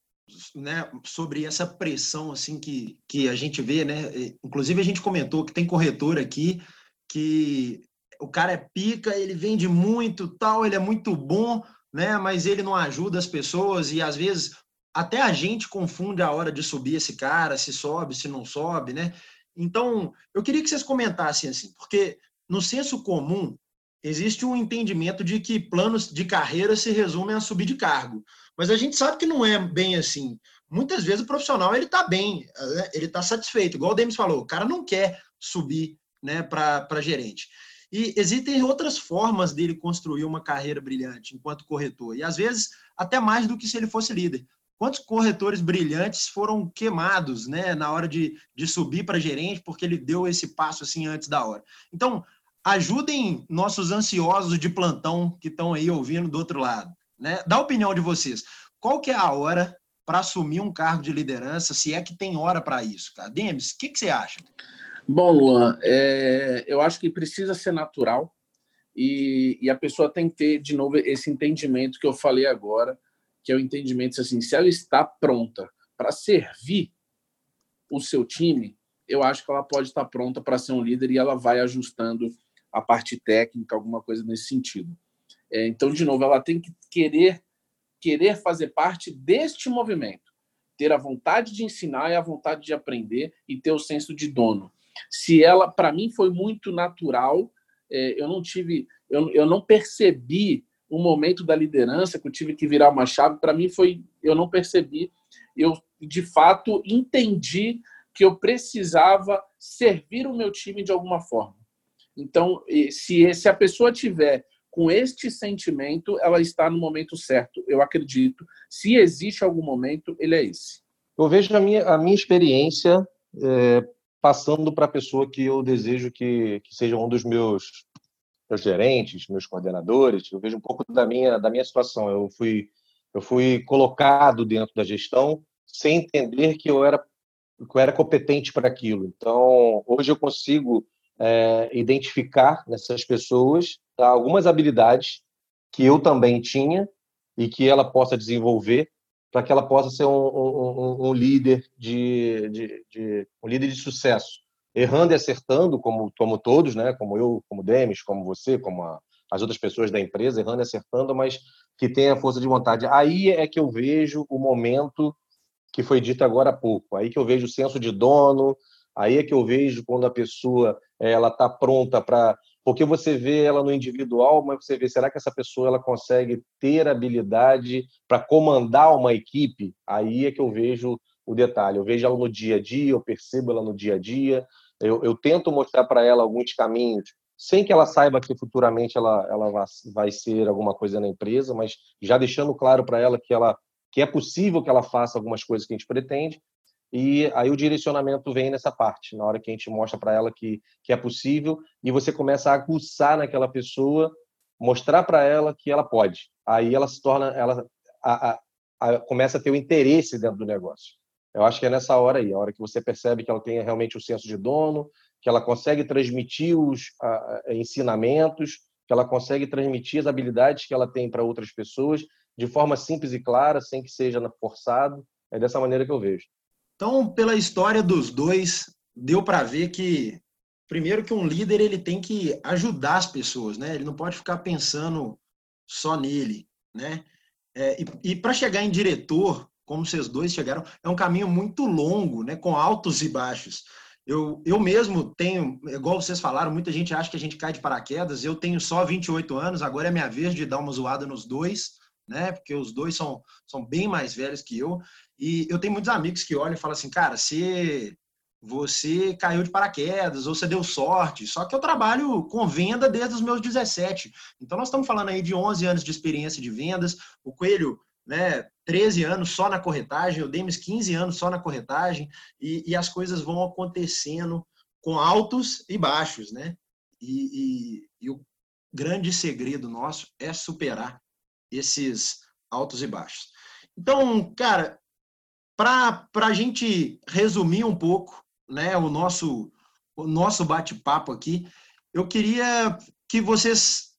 né, sobre essa pressão assim que, que a gente vê, né? Inclusive a gente comentou que tem corretor aqui que o cara é pica, ele vende muito, tal, ele é muito bom, né? Mas ele não ajuda as pessoas e às vezes até a gente confunde a hora de subir esse cara, se sobe, se não sobe, né? Então, eu queria que vocês comentassem assim, porque no senso comum existe um entendimento de que planos de carreira se resumem a subir de cargo, mas a gente sabe que não é bem assim. Muitas vezes o profissional ele está bem, né? ele está satisfeito, igual o Demis falou, o cara não quer subir né, para gerente. E existem outras formas dele construir uma carreira brilhante enquanto corretor, e às vezes até mais do que se ele fosse líder. Quantos corretores brilhantes foram queimados né, na hora de, de subir para gerente porque ele deu esse passo assim antes da hora? Então, ajudem nossos ansiosos de plantão que estão aí ouvindo do outro lado. Né? Dá a opinião de vocês. Qual que é a hora para assumir um cargo de liderança, se é que tem hora para isso? Cara? Demis, o que, que você acha? Bom, Luan, é, eu acho que precisa ser natural e, e, a pessoa tem que ter, de novo, esse entendimento que eu falei agora, que é o entendimento assim, se ela está pronta para servir o seu time, eu acho que ela pode estar pronta para ser um líder e ela vai ajustando a parte técnica, alguma coisa nesse sentido. É, então, de novo, ela tem que querer querer fazer parte deste movimento, ter a vontade de ensinar e a vontade de aprender e ter o senso de dono. Se ela, para mim, foi muito natural, é, eu não tive, eu, eu não percebi um momento da liderança que eu tive que virar uma chave, para mim foi, eu não percebi, eu de fato entendi que eu precisava servir o meu time de alguma forma. Então, se, se a pessoa tiver com este sentimento, ela está no momento certo, eu acredito. Se existe algum momento, ele é esse. Eu vejo a minha, a minha experiência é, passando para a pessoa que eu desejo que, que seja um dos meus, meus gerentes, meus coordenadores. Eu vejo um pouco da minha, da minha situação. Eu fui, eu fui colocado dentro da gestão sem entender que eu era, que eu era competente para aquilo. Então, hoje eu consigo é, identificar nessas pessoas tá, algumas habilidades que eu também tinha e que ela possa desenvolver para que ela possa ser um, um, um líder de, de, de, um líder de sucesso, errando e acertando como como todos, né? Como eu, como Demis, como você, como a, as outras pessoas da empresa, errando e acertando, mas que tenha força de vontade. Aí é que eu vejo o momento que foi dito agora há pouco. Aí que eu vejo o senso de dono. Aí é que eu vejo quando a pessoa ela está pronta para porque você vê ela no individual, mas você vê, será que essa pessoa ela consegue ter habilidade para comandar uma equipe? Aí é que eu vejo o detalhe. Eu vejo ela no dia a dia, eu percebo ela no dia a dia, eu, eu tento mostrar para ela alguns caminhos, sem que ela saiba que futuramente ela, ela vai, ser alguma coisa na empresa, mas já deixando claro para ela que ela que é possível que ela faça algumas coisas que a gente pretende, e aí o direcionamento vem nessa parte, na hora que a gente mostra para ela que, que é possível e você começa a aguçar naquela pessoa, mostrar para ela que ela pode. Aí ela se torna, ela a, a, a, começa a ter o interesse dentro do negócio. Eu acho que é nessa hora aí, a hora que você percebe que ela tem realmente o senso de dono, que ela consegue transmitir os ensinamentos, que ela consegue transmitir as habilidades que ela tem para outras pessoas de forma simples e clara, sem que seja forçado. É dessa maneira que eu vejo. Então, pela história dos dois, deu para ver que primeiro que um líder ele tem que ajudar as pessoas, né? Ele não pode ficar pensando só nele, né? É, e, e para chegar em diretor, como vocês dois chegaram, é um caminho muito longo, né? Com altos e baixos. Eu, eu mesmo tenho, igual vocês falaram, muita gente acha que a gente cai de paraquedas. Eu tenho só 28 anos, agora é minha vez de dar uma zoada nos dois, né? Porque os dois são, são bem mais velhos que eu. E eu tenho muitos amigos que olham e falam assim, cara, você, você caiu de paraquedas ou você deu sorte. Só que eu trabalho com venda desde os meus 17. Então nós estamos falando aí de 11 anos de experiência de vendas. O Coelho, né, 13 anos só na corretagem, o Demis 15 anos só na corretagem. E, e as coisas vão acontecendo com altos e baixos, né? E, e, e o grande segredo nosso é superar esses altos e baixos. Então, cara, para a gente resumir um pouco né, o nosso, o nosso bate-papo aqui, eu queria que vocês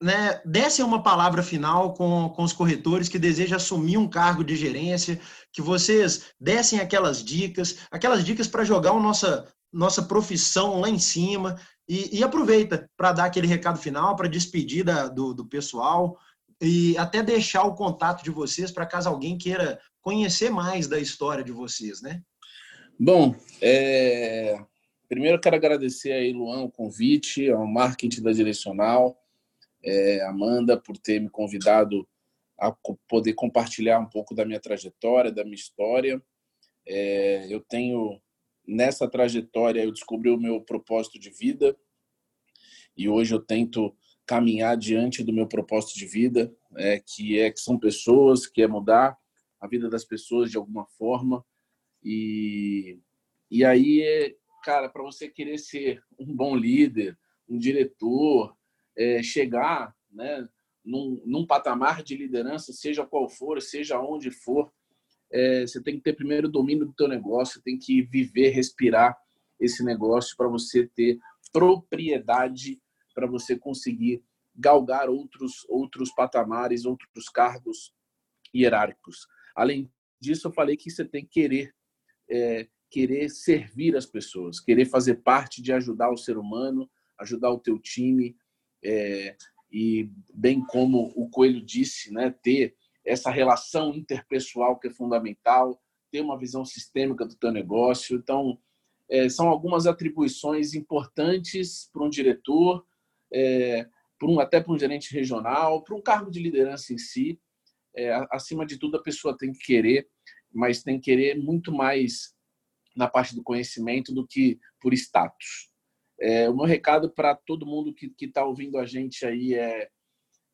né, dessem uma palavra final com, com os corretores que desejam assumir um cargo de gerência, que vocês dessem aquelas dicas, aquelas dicas para jogar a nossa, nossa profissão lá em cima. E, e aproveita para dar aquele recado final, para despedir da, do, do pessoal e até deixar o contato de vocês para caso alguém queira conhecer mais da história de vocês, né? Bom, é... primeiro quero agradecer aí, Luan, o convite, ao marketing da Direcional, é, Amanda, por ter me convidado a poder compartilhar um pouco da minha trajetória, da minha história. É, eu tenho, nessa trajetória, eu descobri o meu propósito de vida e hoje eu tento caminhar diante do meu propósito de vida, é, que é que são pessoas, que é mudar a vida das pessoas de alguma forma. E, e aí, cara, para você querer ser um bom líder, um diretor, é, chegar né, num, num patamar de liderança, seja qual for, seja onde for, é, você tem que ter primeiro domínio do teu negócio, tem que viver, respirar esse negócio para você ter propriedade, para você conseguir galgar outros outros patamares, outros cargos hierárquicos. Além disso, eu falei que você tem que querer, é, querer servir as pessoas, querer fazer parte de ajudar o ser humano, ajudar o teu time, é, e bem como o Coelho disse, né, ter essa relação interpessoal que é fundamental, ter uma visão sistêmica do teu negócio. Então, é, são algumas atribuições importantes para um diretor, é, para um, até para um gerente regional, para um cargo de liderança em si, é, acima de tudo, a pessoa tem que querer, mas tem que querer muito mais na parte do conhecimento do que por status. É, o meu recado para todo mundo que está ouvindo a gente aí é,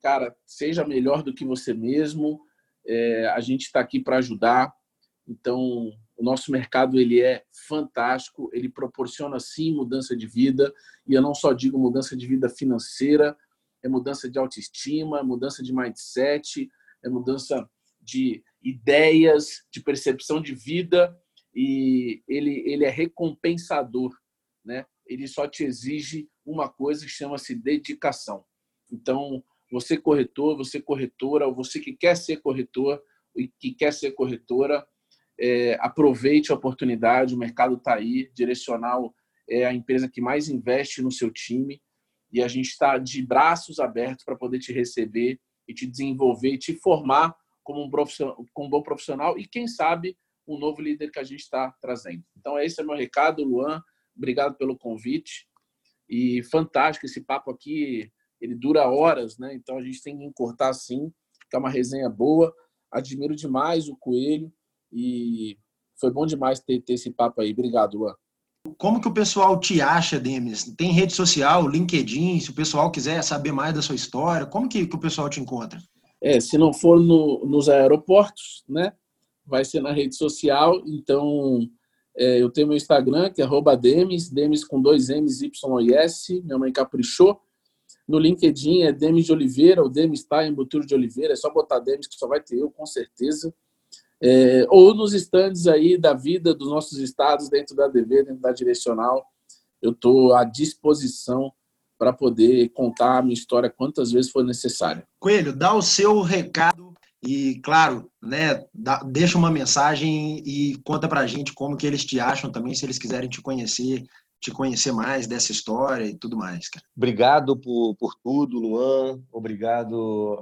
cara, seja melhor do que você mesmo. É, a gente está aqui para ajudar. Então, O nosso mercado ele é fantástico, ele proporciona sim mudança de vida, e eu não só digo mudança de vida financeira, é mudança de autoestima, é mudança de mindset, é mudança de ideias, de percepção de vida, e ele, ele é recompensador, né? Ele só te exige uma coisa que chama-se dedicação. Então, você corretor, você corretora, ou você que quer ser corretor e que quer ser corretora, é, aproveite a oportunidade, o mercado está aí, Direcional é a empresa que mais investe no seu time e a gente está de braços abertos para poder te receber e te desenvolver e te formar como um, como um bom profissional e, quem sabe, um novo líder que a gente está trazendo. Então, esse é meu recado, Luan. Obrigado pelo convite. E fantástico esse papo aqui, ele dura horas, né? Então a gente tem que encurtar sim, que é uma resenha boa. Admiro demais o Coelho e foi bom demais ter, ter esse papo aí. Obrigado, Luan. Como que o pessoal te acha, Demis? Tem rede social, LinkedIn, se o pessoal quiser saber mais da sua história, como que, que o pessoal te encontra? É, se não for no, nos aeroportos, né? Vai ser na rede social, então é, eu tenho meu Instagram, que é Demis, Demis com dois M's, Y e S, minha mãe caprichou. No LinkedIn é Demis de Oliveira, o Demis está em Buturo de Oliveira, é só botar Demis que só vai ter eu, com certeza. É, ou nos estandes aí da vida dos nossos estados, dentro da DV, dentro da Direcional, eu estou à disposição para poder contar a minha história quantas vezes for necessário. Coelho, dá o seu recado e, claro, né, dá, deixa uma mensagem e conta para a gente como que eles te acham também, se eles quiserem te conhecer, te conhecer mais dessa história e tudo mais, cara. Obrigado por, por tudo, Luan. Obrigado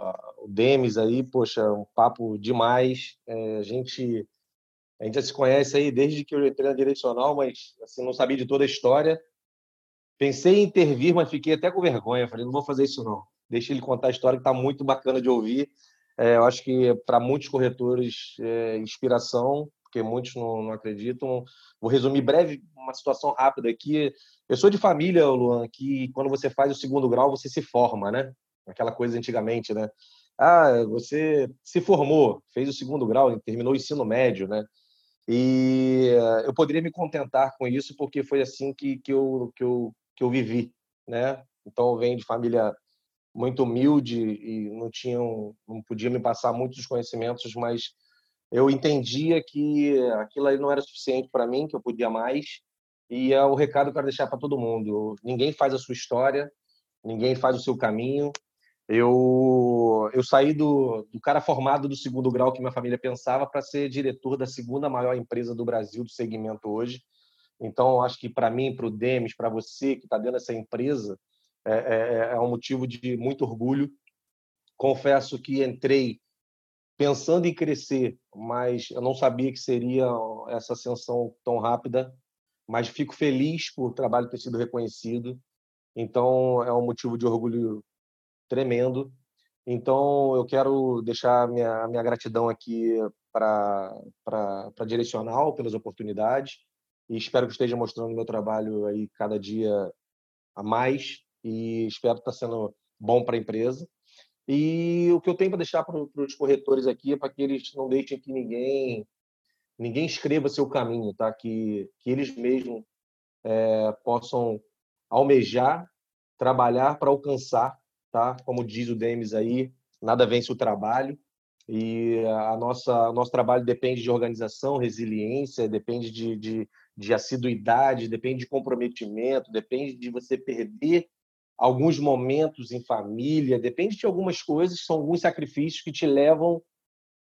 Demis aí, poxa, um papo demais. É, a gente a gente já se conhece aí desde que eu entrei na direcional, mas assim não sabia de toda a história. Pensei em intervir, mas fiquei até com vergonha. Falei, não vou fazer isso não. Deixa ele contar a história que está muito bacana de ouvir. É, eu acho que para muitos corretores é inspiração, porque muitos não, não, acreditam. Vou resumir breve uma situação rápida aqui. Eu sou de família, Luan, que quando você faz o segundo grau você se forma, né? Aquela coisa antigamente, né? Ah, você se formou, fez o segundo grau, terminou o ensino médio, né? E eu poderia me contentar com isso porque foi assim que, que, eu, que, eu, que eu vivi, né? Então, venho de família muito humilde e não tinham não podia me passar muitos conhecimentos, mas eu entendia que aquilo aí não era suficiente para mim, que eu podia mais. E é o recado que eu quero deixar para todo mundo. Ninguém faz a sua história, ninguém faz o seu caminho. Eu eu saí do, do cara formado do segundo grau que minha família pensava para ser diretor da segunda maior empresa do Brasil do segmento hoje. Então, acho que para mim, para o Demis, para você que está dentro dessa empresa, é, é, é um motivo de muito orgulho. Confesso que entrei pensando em crescer, mas eu não sabia que seria essa ascensão tão rápida. Mas fico feliz por o trabalho ter sido reconhecido. Então, é um motivo de orgulho tremendo. Então, eu quero deixar minha, minha gratidão aqui para Direcional pelas oportunidades e espero que esteja mostrando meu trabalho aí cada dia a mais e espero estar sendo bom para a empresa. E o que eu tenho para deixar para os corretores aqui é para que eles não deixem que ninguém ninguém escreva seu caminho, tá? Que, que eles mesmos é, possam almejar, trabalhar para alcançar, tá? Como diz o Demis aí, nada vence o trabalho e a nossa nosso trabalho depende de organização, resiliência, depende de, de, de assiduidade, depende de comprometimento, depende de você perder alguns momentos em família, depende de algumas coisas, são alguns sacrifícios que te levam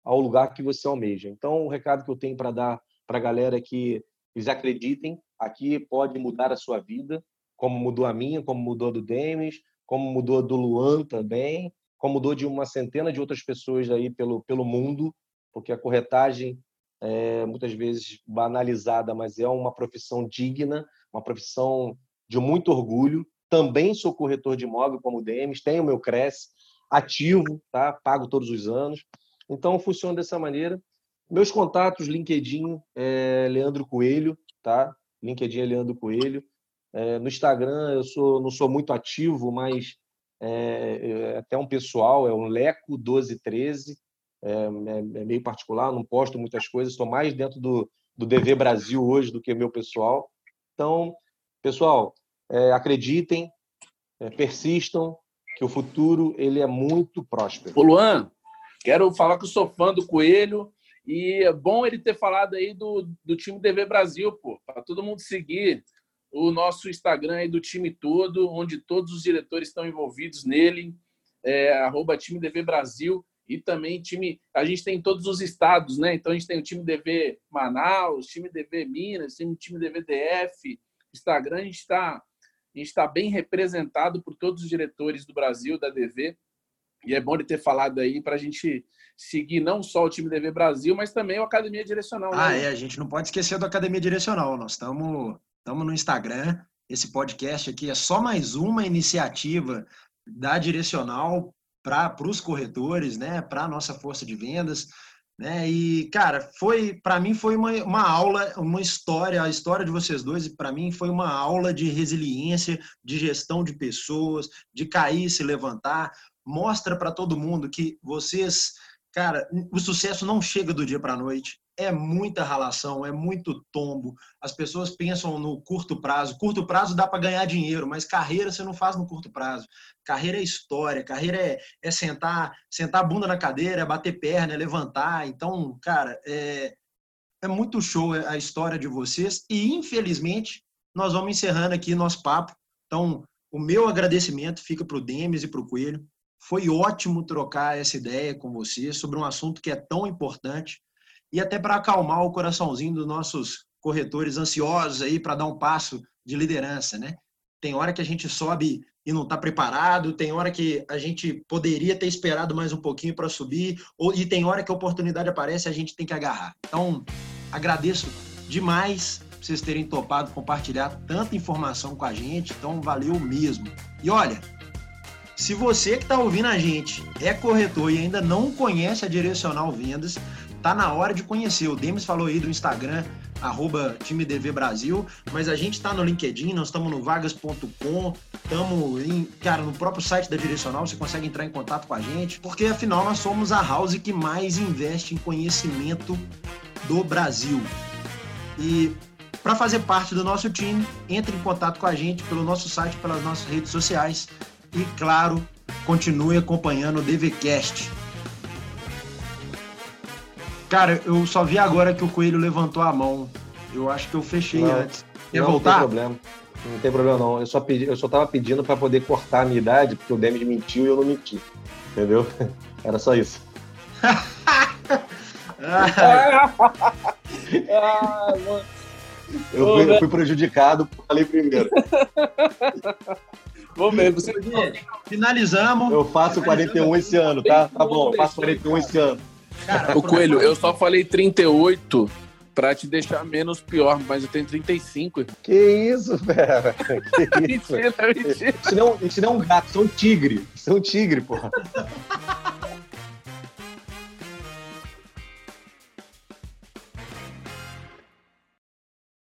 ao lugar que você almeja. Então, o recado que eu tenho para dar para a galera é que eles acreditem, aqui pode mudar a sua vida, como mudou a minha, como mudou a do Demis, como mudou a do Luan também, como mudou de uma centena de outras pessoas aí pelo, pelo mundo, porque a corretagem é muitas vezes banalizada, mas é uma profissão digna, uma profissão de muito orgulho, também sou corretor de imóvel como o Demis, tenho meu Cresce ativo, tá? pago todos os anos. Então, funciona dessa maneira. Meus contatos, LinkedIn, é Leandro Coelho, tá? LinkedIn é Leandro Coelho. É, no Instagram, eu sou, não sou muito ativo, mas é, é até um pessoal, é um Leco1213, é, é, é, meio particular, não posto muitas coisas, estou mais dentro do, do DV Brasil hoje do que meu pessoal. Então, pessoal, é, acreditem, é, persistam, que o futuro ele é muito próspero. Ô Luan, quero falar que eu sou fã do Coelho e é bom ele ter falado aí do, do time DV Brasil, pô, para todo mundo seguir o nosso Instagram aí do time todo, onde todos os diretores estão envolvidos nele, é, arroba time DV Brasil e também time. A gente tem todos os estados, né? Então a gente tem o time DV Manaus, time DV Minas, o time DV DF, Instagram, a gente está a gente está bem representado por todos os diretores do Brasil, da DV, e é bom ele ter falado aí para a gente seguir não só o time DV Brasil, mas também o Academia Direcional. Né? Ah, é, a gente não pode esquecer do Academia Direcional. Nós estamos no Instagram. Esse podcast aqui é só mais uma iniciativa da Direcional para os corretores, né, para a nossa força de vendas. Né? E, cara, foi para mim foi uma, uma aula, uma história, a história de vocês dois, para mim foi uma aula de resiliência, de gestão de pessoas, de cair, se levantar. Mostra para todo mundo que vocês, cara, o sucesso não chega do dia para a noite é muita ralação, é muito tombo. As pessoas pensam no curto prazo. Curto prazo dá para ganhar dinheiro, mas carreira você não faz no curto prazo. Carreira é história, carreira é, é sentar, sentar a bunda na cadeira, é bater perna, é levantar. Então, cara, é, é muito show a história de vocês. E, infelizmente, nós vamos encerrando aqui nosso papo. Então, o meu agradecimento fica para o Demes e para o Coelho. Foi ótimo trocar essa ideia com você sobre um assunto que é tão importante e até para acalmar o coraçãozinho dos nossos corretores ansiosos aí para dar um passo de liderança, né? Tem hora que a gente sobe e não está preparado, tem hora que a gente poderia ter esperado mais um pouquinho para subir, ou, e tem hora que a oportunidade aparece e a gente tem que agarrar. Então, agradeço demais vocês terem topado compartilhar tanta informação com a gente, então valeu mesmo. E olha, se você que está ouvindo a gente é corretor e ainda não conhece a Direcional Vendas, tá na hora de conhecer. O Demis falou aí do Instagram, arroba Brasil, mas a gente tá no LinkedIn, nós estamos no vagas.com, estamos cara, no próprio site da Direcional, você consegue entrar em contato com a gente, porque afinal nós somos a house que mais investe em conhecimento do Brasil. E para fazer parte do nosso time, entre em contato com a gente pelo nosso site, pelas nossas redes sociais e, claro, continue acompanhando o DVCast. Cara, eu só vi agora que o Coelho levantou a mão. Eu acho que eu fechei não, antes. Quer não, voltar? Não tem problema. Não tem problema, não. Eu só, pedi, eu só tava pedindo para poder cortar a minha idade, porque o Demis mentiu e eu não menti. Entendeu? Era só isso. ah, eu, fui, eu fui prejudicado, falei primeiro. Vamos ver. Você... Finalizamos. Eu faço 41 esse ano, tá? Tá bom, eu faço 41 esse ano. Cara, o Coelho, eu só falei 38 pra te deixar menos pior, mas eu tenho 35. Que isso, velho? Que isso? mentira, mentira. Isso não, isso não é um gato, isso é um tigre. Isso é um tigre, porra.